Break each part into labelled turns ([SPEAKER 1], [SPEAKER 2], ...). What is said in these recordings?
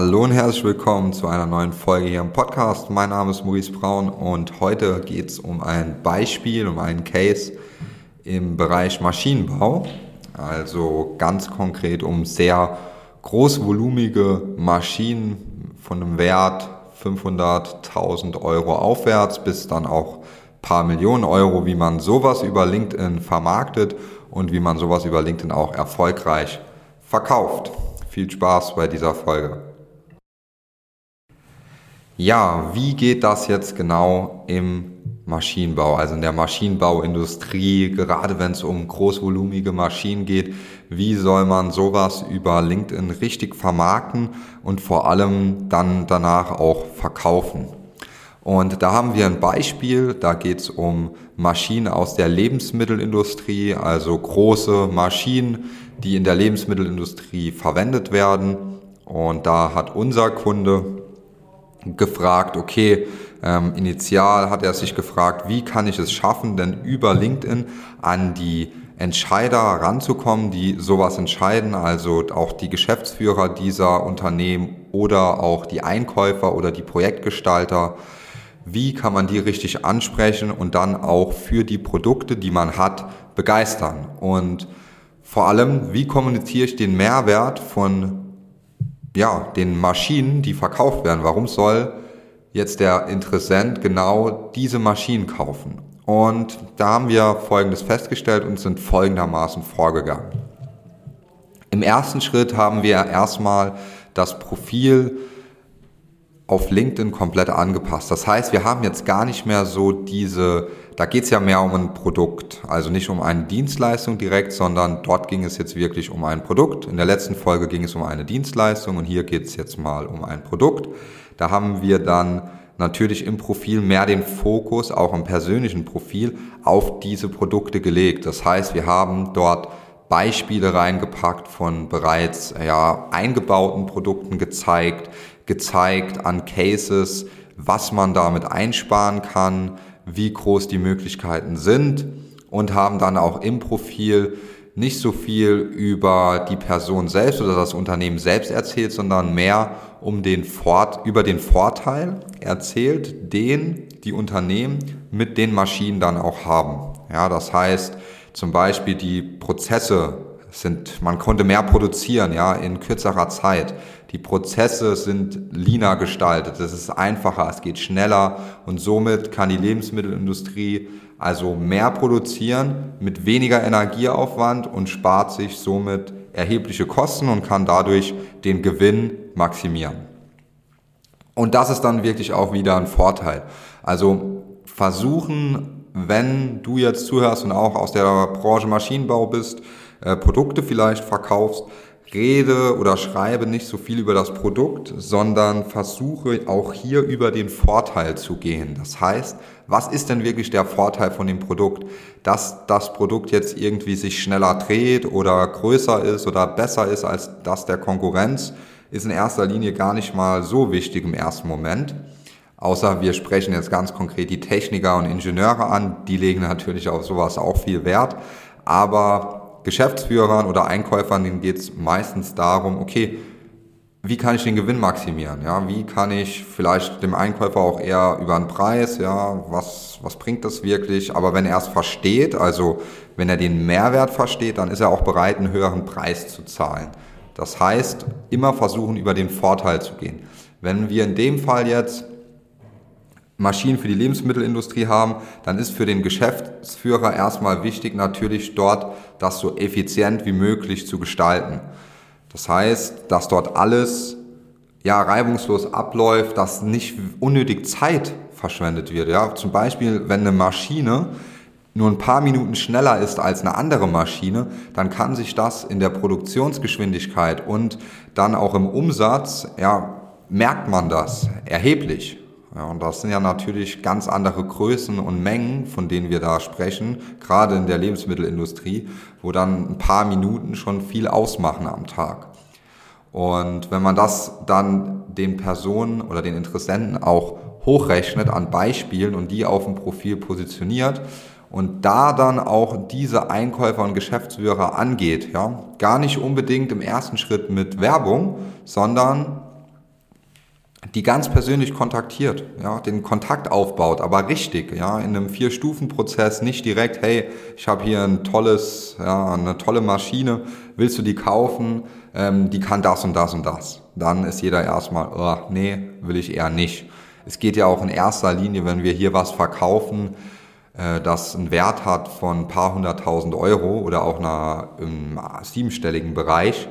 [SPEAKER 1] Hallo und herzlich willkommen zu einer neuen Folge hier im Podcast. Mein Name ist Maurice Braun und heute geht es um ein Beispiel, um einen Case im Bereich Maschinenbau. Also ganz konkret um sehr großvolumige Maschinen von einem Wert 500.000 Euro aufwärts bis dann auch paar Millionen Euro, wie man sowas über LinkedIn vermarktet und wie man sowas über LinkedIn auch erfolgreich verkauft. Viel Spaß bei dieser Folge. Ja, wie geht das jetzt genau im Maschinenbau, also in der Maschinenbauindustrie, gerade wenn es um großvolumige Maschinen geht, wie soll man sowas über LinkedIn richtig vermarkten und vor allem dann danach auch verkaufen? Und da haben wir ein Beispiel, da geht es um Maschinen aus der Lebensmittelindustrie, also große Maschinen, die in der Lebensmittelindustrie verwendet werden. Und da hat unser Kunde gefragt, okay, ähm, initial hat er sich gefragt, wie kann ich es schaffen, denn über LinkedIn an die Entscheider ranzukommen, die sowas entscheiden, also auch die Geschäftsführer dieser Unternehmen oder auch die Einkäufer oder die Projektgestalter. Wie kann man die richtig ansprechen und dann auch für die Produkte, die man hat, begeistern? Und vor allem, wie kommuniziere ich den Mehrwert von ja, den Maschinen, die verkauft werden. Warum soll jetzt der Interessent genau diese Maschinen kaufen? Und da haben wir Folgendes festgestellt und sind folgendermaßen vorgegangen. Im ersten Schritt haben wir erstmal das Profil auf LinkedIn komplett angepasst. Das heißt, wir haben jetzt gar nicht mehr so diese, da geht es ja mehr um ein Produkt, also nicht um eine Dienstleistung direkt, sondern dort ging es jetzt wirklich um ein Produkt. In der letzten Folge ging es um eine Dienstleistung und hier geht es jetzt mal um ein Produkt. Da haben wir dann natürlich im Profil mehr den Fokus, auch im persönlichen Profil, auf diese Produkte gelegt. Das heißt, wir haben dort Beispiele reingepackt von bereits ja, eingebauten Produkten gezeigt, gezeigt an Cases, was man damit einsparen kann, wie groß die Möglichkeiten sind und haben dann auch im Profil nicht so viel über die Person selbst oder das Unternehmen selbst erzählt, sondern mehr um den Fort, über den Vorteil erzählt, den die Unternehmen mit den Maschinen dann auch haben. Ja, das heißt zum Beispiel die Prozesse sind, man konnte mehr produzieren, ja, in kürzerer Zeit. Die Prozesse sind leaner gestaltet. Es ist einfacher, es geht schneller und somit kann die Lebensmittelindustrie also mehr produzieren mit weniger Energieaufwand und spart sich somit erhebliche Kosten und kann dadurch den Gewinn maximieren. Und das ist dann wirklich auch wieder ein Vorteil. Also versuchen, wenn du jetzt zuhörst und auch aus der Branche Maschinenbau bist, äh, Produkte vielleicht verkaufst, rede oder schreibe nicht so viel über das Produkt, sondern versuche auch hier über den Vorteil zu gehen. Das heißt, was ist denn wirklich der Vorteil von dem Produkt? Dass das Produkt jetzt irgendwie sich schneller dreht oder größer ist oder besser ist als das der Konkurrenz, ist in erster Linie gar nicht mal so wichtig im ersten Moment. Außer wir sprechen jetzt ganz konkret die Techniker und Ingenieure an, die legen natürlich auf sowas auch viel Wert. Aber Geschäftsführern oder Einkäufern, denen geht es meistens darum, okay, wie kann ich den Gewinn maximieren? Ja, wie kann ich vielleicht dem Einkäufer auch eher über einen Preis, ja, was, was bringt das wirklich? Aber wenn er es versteht, also wenn er den Mehrwert versteht, dann ist er auch bereit, einen höheren Preis zu zahlen. Das heißt, immer versuchen, über den Vorteil zu gehen. Wenn wir in dem Fall jetzt Maschinen für die Lebensmittelindustrie haben, dann ist für den Geschäftsführer erstmal wichtig, natürlich dort das so effizient wie möglich zu gestalten. Das heißt, dass dort alles ja reibungslos abläuft, dass nicht unnötig Zeit verschwendet wird. Ja, zum Beispiel, wenn eine Maschine nur ein paar Minuten schneller ist als eine andere Maschine, dann kann sich das in der Produktionsgeschwindigkeit und dann auch im Umsatz, ja, merkt man das erheblich. Ja, und das sind ja natürlich ganz andere Größen und Mengen, von denen wir da sprechen, gerade in der Lebensmittelindustrie, wo dann ein paar Minuten schon viel ausmachen am Tag. Und wenn man das dann den Personen oder den Interessenten auch hochrechnet an Beispielen und die auf dem Profil positioniert und da dann auch diese Einkäufer und Geschäftsführer angeht, ja, gar nicht unbedingt im ersten Schritt mit Werbung, sondern die ganz persönlich kontaktiert, ja, den Kontakt aufbaut, aber richtig, ja, in einem Vier-Stufen-Prozess, nicht direkt, hey, ich habe hier ein tolles, ja, eine tolle Maschine, willst du die kaufen? Ähm, die kann das und das und das. Dann ist jeder erstmal, oh, nee, will ich eher nicht. Es geht ja auch in erster Linie, wenn wir hier was verkaufen, äh, das einen Wert hat von ein paar hunderttausend Euro oder auch einer, im siebenstelligen Bereich,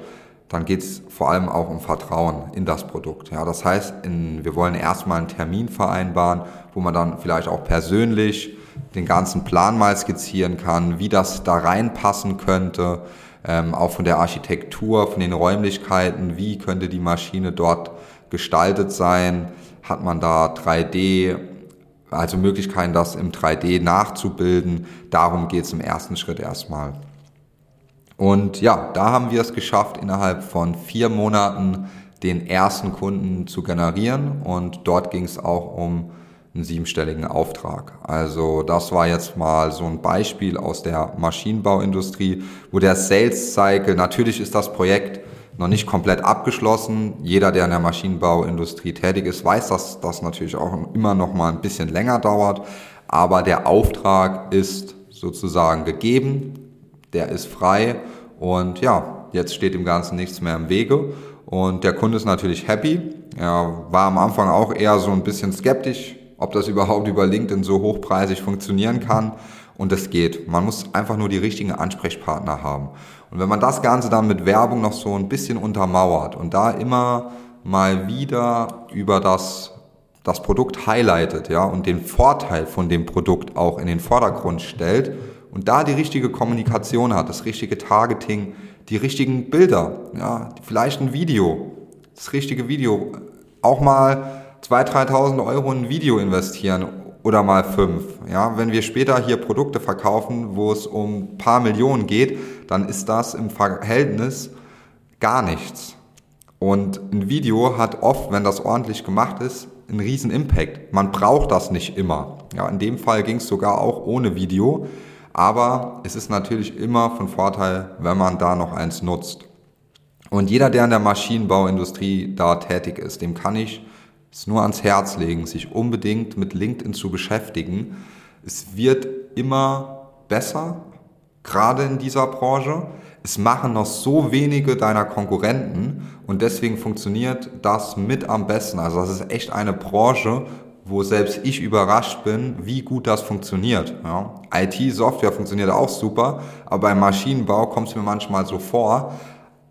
[SPEAKER 1] dann geht es vor allem auch um Vertrauen in das Produkt. Ja, das heißt, in, wir wollen erstmal einen Termin vereinbaren, wo man dann vielleicht auch persönlich den ganzen Plan mal skizzieren kann, wie das da reinpassen könnte, ähm, auch von der Architektur, von den Räumlichkeiten, wie könnte die Maschine dort gestaltet sein, hat man da 3D, also Möglichkeiten, das im 3D nachzubilden. Darum geht es im ersten Schritt erstmal. Und ja, da haben wir es geschafft, innerhalb von vier Monaten den ersten Kunden zu generieren. Und dort ging es auch um einen siebenstelligen Auftrag. Also das war jetzt mal so ein Beispiel aus der Maschinenbauindustrie, wo der Sales Cycle, natürlich ist das Projekt noch nicht komplett abgeschlossen. Jeder, der in der Maschinenbauindustrie tätig ist, weiß, dass das natürlich auch immer noch mal ein bisschen länger dauert. Aber der Auftrag ist sozusagen gegeben der ist frei und ja, jetzt steht dem Ganzen nichts mehr im Wege und der Kunde ist natürlich happy. Er war am Anfang auch eher so ein bisschen skeptisch, ob das überhaupt über LinkedIn so hochpreisig funktionieren kann und es geht. Man muss einfach nur die richtigen Ansprechpartner haben. Und wenn man das Ganze dann mit Werbung noch so ein bisschen untermauert und da immer mal wieder über das das Produkt highlightet, ja, und den Vorteil von dem Produkt auch in den Vordergrund stellt, und da die richtige Kommunikation hat, das richtige Targeting, die richtigen Bilder, ja, vielleicht ein Video, das richtige Video, auch mal 2.000, 3.000 Euro in ein Video investieren oder mal fünf. Ja, wenn wir später hier Produkte verkaufen, wo es um ein paar Millionen geht, dann ist das im Verhältnis gar nichts. Und ein Video hat oft, wenn das ordentlich gemacht ist, einen riesen Impact. Man braucht das nicht immer. Ja, in dem Fall ging es sogar auch ohne Video. Aber es ist natürlich immer von Vorteil, wenn man da noch eins nutzt. Und jeder, der in der Maschinenbauindustrie da tätig ist, dem kann ich es nur ans Herz legen, sich unbedingt mit LinkedIn zu beschäftigen. Es wird immer besser, gerade in dieser Branche. Es machen noch so wenige deiner Konkurrenten und deswegen funktioniert das mit am besten. Also das ist echt eine Branche, wo selbst ich überrascht bin, wie gut das funktioniert. Ja. IT-Software funktioniert auch super, aber beim Maschinenbau kommt es mir manchmal so vor,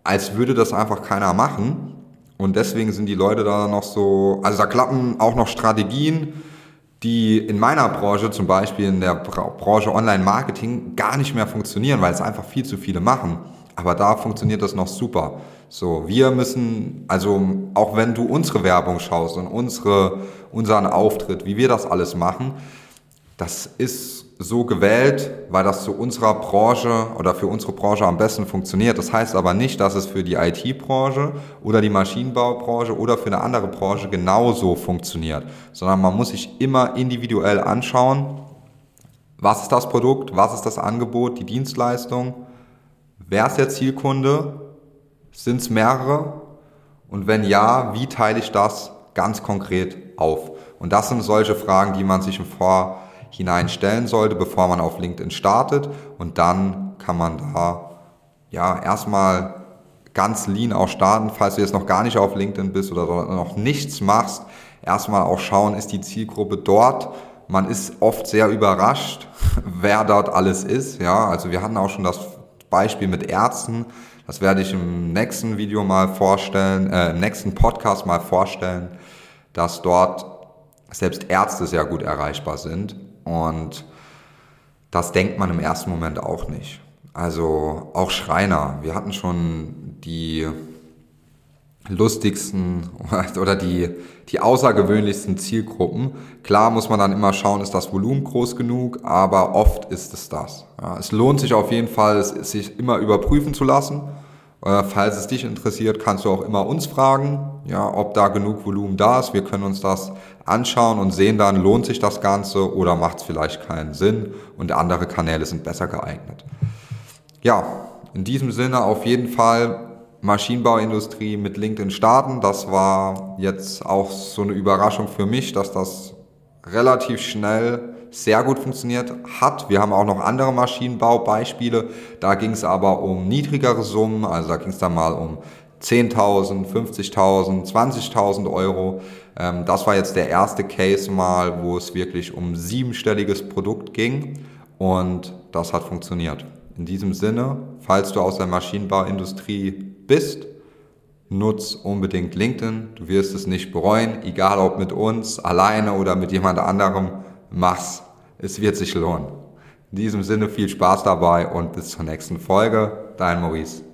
[SPEAKER 1] als würde das einfach keiner machen. Und deswegen sind die Leute da noch so, also da klappen auch noch Strategien, die in meiner Branche, zum Beispiel in der Branche Online-Marketing, gar nicht mehr funktionieren, weil es einfach viel zu viele machen. Aber da funktioniert das noch super. So, wir müssen, also auch wenn du unsere Werbung schaust und unsere, unseren Auftritt, wie wir das alles machen, das ist so gewählt, weil das zu unserer Branche oder für unsere Branche am besten funktioniert. Das heißt aber nicht, dass es für die IT-Branche oder die Maschinenbaubranche oder für eine andere Branche genauso funktioniert, sondern man muss sich immer individuell anschauen, was ist das Produkt, was ist das Angebot, die Dienstleistung Wer ist der Zielkunde? Sind es mehrere? Und wenn ja, wie teile ich das ganz konkret auf? Und das sind solche Fragen, die man sich im Vorhinein stellen sollte, bevor man auf LinkedIn startet. Und dann kann man da ja erstmal ganz lean auch starten, falls du jetzt noch gar nicht auf LinkedIn bist oder noch nichts machst. Erstmal auch schauen, ist die Zielgruppe dort? Man ist oft sehr überrascht, wer dort alles ist. Ja, also wir hatten auch schon das Beispiel mit Ärzten. Das werde ich im nächsten Video mal vorstellen, äh, im nächsten Podcast mal vorstellen, dass dort selbst Ärzte sehr gut erreichbar sind. Und das denkt man im ersten Moment auch nicht. Also auch Schreiner. Wir hatten schon die lustigsten oder die, die außergewöhnlichsten Zielgruppen. Klar muss man dann immer schauen, ist das Volumen groß genug, aber oft ist es das. Ja, es lohnt sich auf jeden Fall, es, sich immer überprüfen zu lassen. Äh, falls es dich interessiert, kannst du auch immer uns fragen, ja, ob da genug Volumen da ist. Wir können uns das anschauen und sehen dann, lohnt sich das Ganze oder macht es vielleicht keinen Sinn und andere Kanäle sind besser geeignet. Ja, in diesem Sinne auf jeden Fall Maschinenbauindustrie mit LinkedIn starten. Das war jetzt auch so eine Überraschung für mich, dass das relativ schnell sehr gut funktioniert hat. Wir haben auch noch andere Maschinenbaubeispiele. Da ging es aber um niedrigere Summen, also da ging es dann mal um 10.000, 50.000, 20.000 Euro. Ähm, das war jetzt der erste Case mal, wo es wirklich um siebenstelliges Produkt ging und das hat funktioniert. In diesem Sinne, falls du aus der Maschinenbauindustrie bist, nutz unbedingt LinkedIn. Du wirst es nicht bereuen, egal ob mit uns, alleine oder mit jemand anderem. Mach's. Es wird sich lohnen. In diesem Sinne viel Spaß dabei und bis zur nächsten Folge. Dein Maurice.